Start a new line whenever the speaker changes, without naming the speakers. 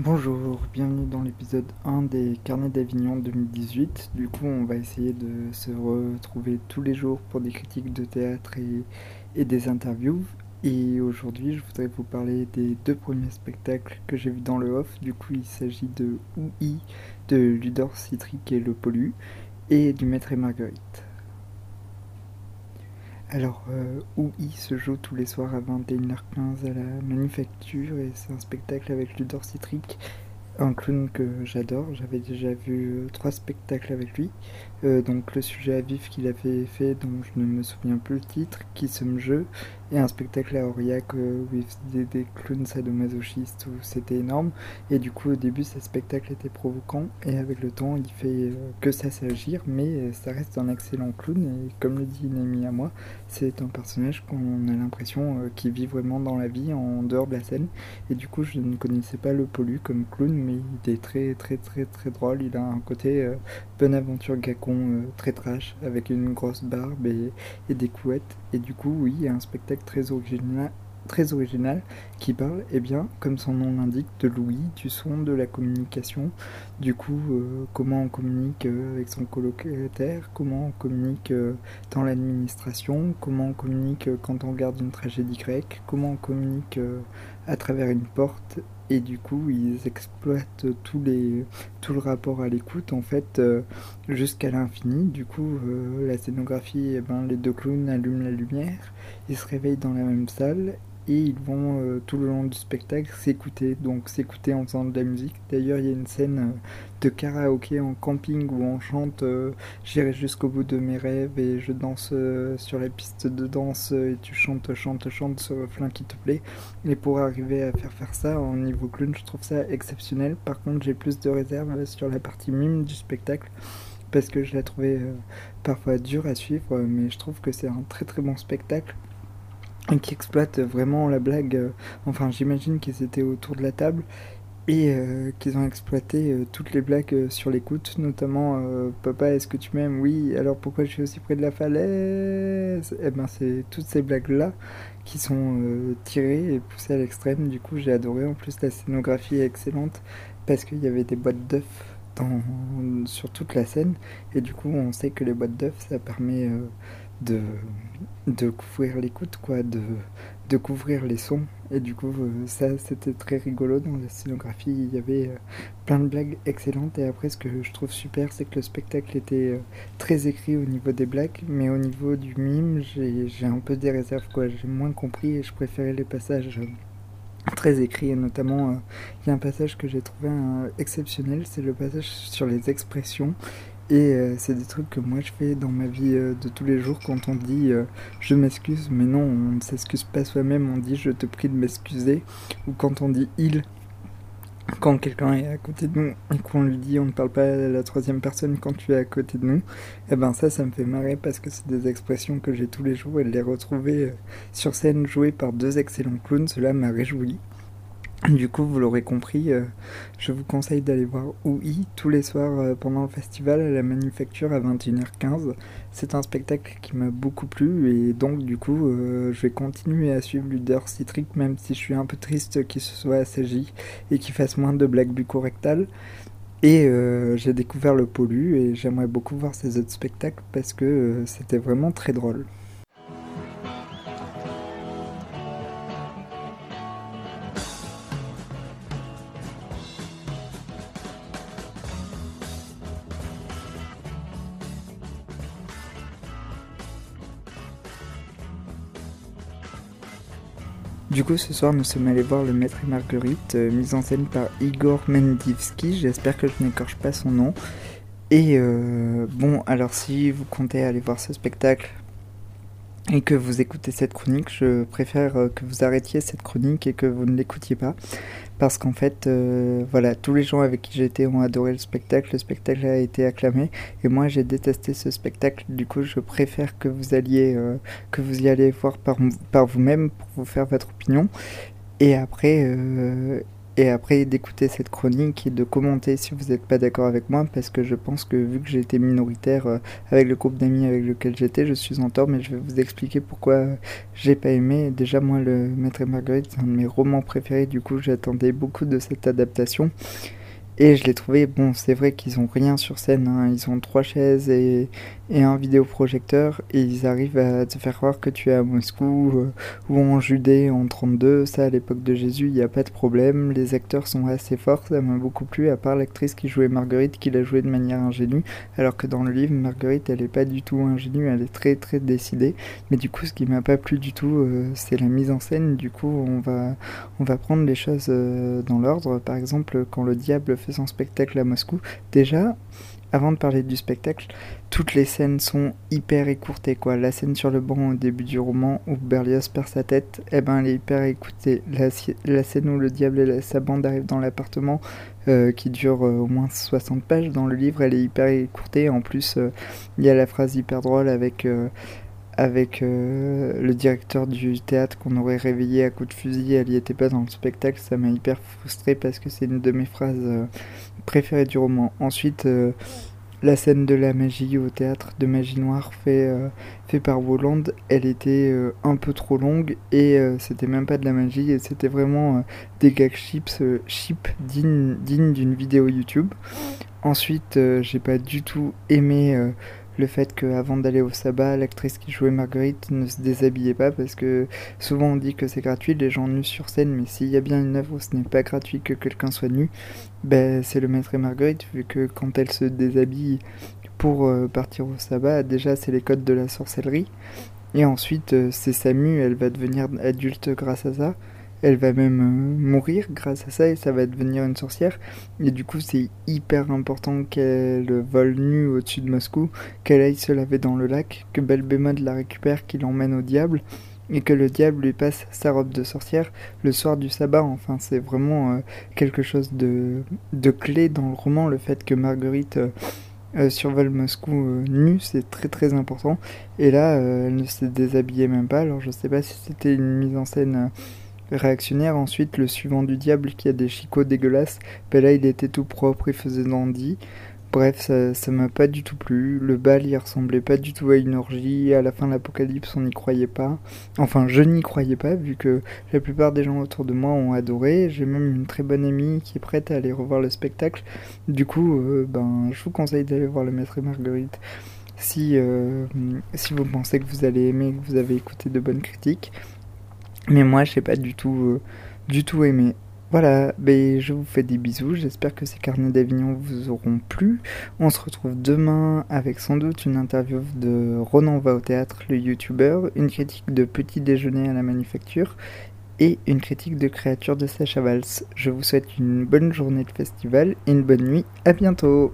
Bonjour, bienvenue dans l'épisode 1 des Carnets d'Avignon 2018. Du coup, on va essayer de se retrouver tous les jours pour des critiques de théâtre et, des interviews. Et aujourd'hui, je voudrais vous parler des deux premiers spectacles que j'ai vus dans le off. Du coup, il s'agit de OUI de Ludor Citric et Le Pollu et du Maître et Marguerite. Alors, euh, OUI se joue tous les soirs à 21h15 à la Manufacture et c'est un spectacle avec Ludor Citric un clown que j'adore. J'avais déjà vu euh, trois spectacles avec lui. Euh, donc le sujet à vif qu'il avait fait, dont je ne me souviens plus le titre, qui somme jeu, et un spectacle à Aurillac euh, il des clowns sadomasochistes où c'était énorme. Et du coup au début ce spectacle était provoquant et avec le temps il fait que ça s'agir, mais ça reste un excellent clown et comme le dit une à moi, c'est un personnage qu'on a l'impression qu'il vit vraiment dans la vie en dehors de la scène. Et du coup je ne connaissais pas le Pollu comme clown mais il est très très très très drôle. Il a un côté euh, Bonaventure Gacon euh, très trash avec une grosse barbe et, des couettes. Et du coup, oui, il y a un spectacle très original qui parle, eh bien, comme son nom l'indique, de Louis, du son, de la communication. Du coup, euh, comment on communique avec son colocataire, comment on communique dans l'administration, comment on communique quand on regarde une tragédie grecque, comment on communique à travers une porte et du coup ils exploitent tout le rapport à l'écoute en fait euh, jusqu'à l'infini. Du coup euh, la scénographie, eh ben, les deux clowns allument la lumière, ils se réveillent dans la même salle et ils vont euh, tout le long du spectacle s'écouter, donc s'écouter en faisant de la musique. D'ailleurs, il y a une scène euh, de karaoké en camping où on chante euh, J'irai jusqu'au bout de mes rêves et je danse sur la piste de danse et tu chantes, chantes, chantes ce refrain qui te plaît. Et pour arriver à faire faire ça en niveau clown, je trouve ça exceptionnel. Par contre, j'ai plus de réserves sur la partie mime du spectacle parce que je la trouvais parfois dure à suivre, mais je trouve que c'est un très très bon spectacle qui exploitent vraiment la blague. Euh, enfin, j'imagine qu'ils étaient autour de la table et euh, qu'ils ont exploité euh, toutes les blagues sur l'écoute, notamment Papa, est-ce que tu m'aimes? Oui, alors pourquoi je suis aussi près de la falaise? Eh ben, c'est toutes ces blagues-là qui sont tirées et poussées à l'extrême. Du coup, j'ai adoré. En plus, la scénographie est excellente parce qu'il y avait des boîtes d'œufs sur toute la scène et du coup, on sait que les boîtes d'œufs, ça permet de, de couvrir l'écoute, quoi, de, de couvrir les sons. Et du coup, euh, ça, c'était très rigolo dans la scénographie. Il y avait euh, plein de blagues excellentes. Et après, ce que je trouve super, c'est que le spectacle était euh, très écrit au niveau des blagues, mais au niveau du mime, j'ai un peu des réserves. J'ai moins compris et je préférais les passages très écrits. Et notamment, il y a un passage que j'ai trouvé exceptionnel, c'est le passage sur les expressions et euh, c'est des trucs que moi je fais dans ma vie euh, de tous les jours quand on dit euh, je m'excuse, mais non, on ne s'excuse pas soi-même, on dit je te prie de m'excuser. Ou quand on dit il, quand quelqu'un est à côté de nous et qu'on lui dit on ne parle pas à la troisième personne quand tu es à côté de nous, et eh ben ça, ça me fait marrer parce que c'est des expressions que j'ai tous les jours et de les retrouver sur scène jouées par deux excellents clowns, cela m'a réjoui. Du coup, vous l'aurez compris, euh, je vous conseille d'aller voir OUI tous les soirs euh, pendant le festival à la Manufacture à 21h15. C'est un spectacle qui m'a beaucoup plu et donc du coup, euh, je vais continuer à suivre Luder Citric même si je suis un peu triste qu'il se soit assagi et qu'il fasse moins de blagues bucorectales. Et j'ai découvert le Pollu et j'aimerais beaucoup voir ses autres spectacles parce que c'était vraiment très drôle. Du coup, ce soir, nous sommes allés voir Le Maître et Marguerite, euh, mise en scène par Igor Mendivski. J'espère que je n'écorche pas son nom. Et euh, bon, alors si vous comptez aller voir ce spectacle et que vous écoutez cette chronique, je préfère euh, que vous arrêtiez cette chronique et que vous ne l'écoutiez pas parce qu'en fait, euh, voilà, tous les gens avec qui j'étais ont adoré le spectacle, le spectacle a été acclamé, et moi j'ai détesté ce spectacle. Du coup, je préfère que vous alliez, euh, que vous y allez voir par, par vous-même pour vous faire votre opinion. Et après, et après d'écouter cette chronique et de commenter si vous n'êtes pas d'accord avec moi parce que je pense que vu que été minoritaire euh, avec le groupe d'amis avec lequel j'étais, je suis en tort mais je vais vous expliquer pourquoi j'ai pas aimé. Déjà moi le Maître et Marguerite c'est un de mes romans préférés du coup j'attendais beaucoup de cette adaptation. Et je l'ai trouvé, bon, c'est vrai qu'ils ont rien sur scène, hein. ils ont trois chaises et, un vidéoprojecteur, et ils arrivent à te faire croire que tu es à Moscou euh, ou en Judée en 32, ça à l'époque de Jésus, il n'y a pas de problème, les acteurs sont assez forts, ça m'a beaucoup plu, à part l'actrice qui jouait Marguerite, qui l'a joué de manière ingénue, alors que dans le livre, Marguerite, elle est pas du tout ingénue, elle est très très décidée, mais du coup, ce qui m'a pas plu du tout, euh, c'est la mise en scène, du coup, on va, on va prendre les choses euh, dans l'ordre, par exemple, quand le diable fait son spectacle à Moscou. Déjà, avant de parler du spectacle, toutes les scènes sont hyper écourtées quoi. La scène sur le banc au début du roman où Berlioz perd sa tête, eh ben elle est hyper écourtée. La, scène où le diable et sa bande arrivent dans l'appartement, euh, qui dure euh, au moins 60 pages dans le livre, elle est hyper écourtée. En plus, euh, il y a la phrase hyper drôle avec avec euh, le directeur du théâtre qu'on aurait réveillé à coup de fusil, elle y était pas dans le spectacle, ça m'a hyper frustré parce que c'est une de mes phrases euh, préférées du roman. Ensuite, euh, la scène de la magie au théâtre de magie noire fait, fait par Woland, elle était un peu trop longue et c'était même pas de la magie c'était vraiment des gag chips cheap dignes d'une vidéo YouTube. Ensuite, j'ai pas du tout aimé le fait qu'avant d'aller au sabbat, l'actrice qui jouait Marguerite ne se déshabillait pas parce que souvent on dit que c'est gratuit, les gens nus sur scène, mais s'il y a bien une œuvre où ce n'est pas gratuit que quelqu'un soit nu, ben c'est le maître et Marguerite, vu que quand elle se déshabille pour euh, partir au sabbat, déjà c'est les codes de la sorcellerie, et ensuite euh, c'est Samu, elle va devenir adulte grâce à ça. Elle va même euh, mourir grâce à ça et ça va devenir une sorcière. Et du coup, c'est hyper important qu'elle vole nue au-dessus de Moscou, qu'elle aille se laver dans le lac, que Belbémode la récupère, qu'il l'emmène au diable, et que le diable lui passe sa robe de sorcière le soir du sabbat. Enfin, c'est vraiment euh, quelque chose de, clé dans le roman, le fait que Marguerite. Euh, survole Moscou nue, c'est très très important. Et là, elle ne s'est déshabillée même pas. Alors je sais pas si c'était une mise en scène réactionnaire. Ensuite, le suivant du diable qui a des chicots dégueulasses. Ben là, il était tout propre, il faisait dandy. Bref, ça, ça m'a pas du tout plu. Le bal, il ressemblait pas du tout à une orgie. À la fin de l'apocalypse, on n'y croyait pas. Enfin, je n'y croyais pas, vu que la plupart des gens autour de moi ont adoré. J'ai même une très bonne amie qui est prête à aller revoir le spectacle. Du coup, euh, ben, je vous conseille d'aller voir le Maître et Marguerite. Si, euh, si vous pensez que vous allez aimer, que vous avez écouté de bonnes critiques. Mais moi, je n'ai pas du tout, euh, du tout aimé. Voilà, ben, je vous fais des bisous, j'espère que ces carnets d'Avignon vous auront plu. On se retrouve demain avec sans doute une interview de Ronan va au théâtre, le youtubeur, une critique de Petit déjeuner à la manufacture et une critique de créature de Sacha Valls. Je vous souhaite une bonne journée de festival et une bonne nuit, à bientôt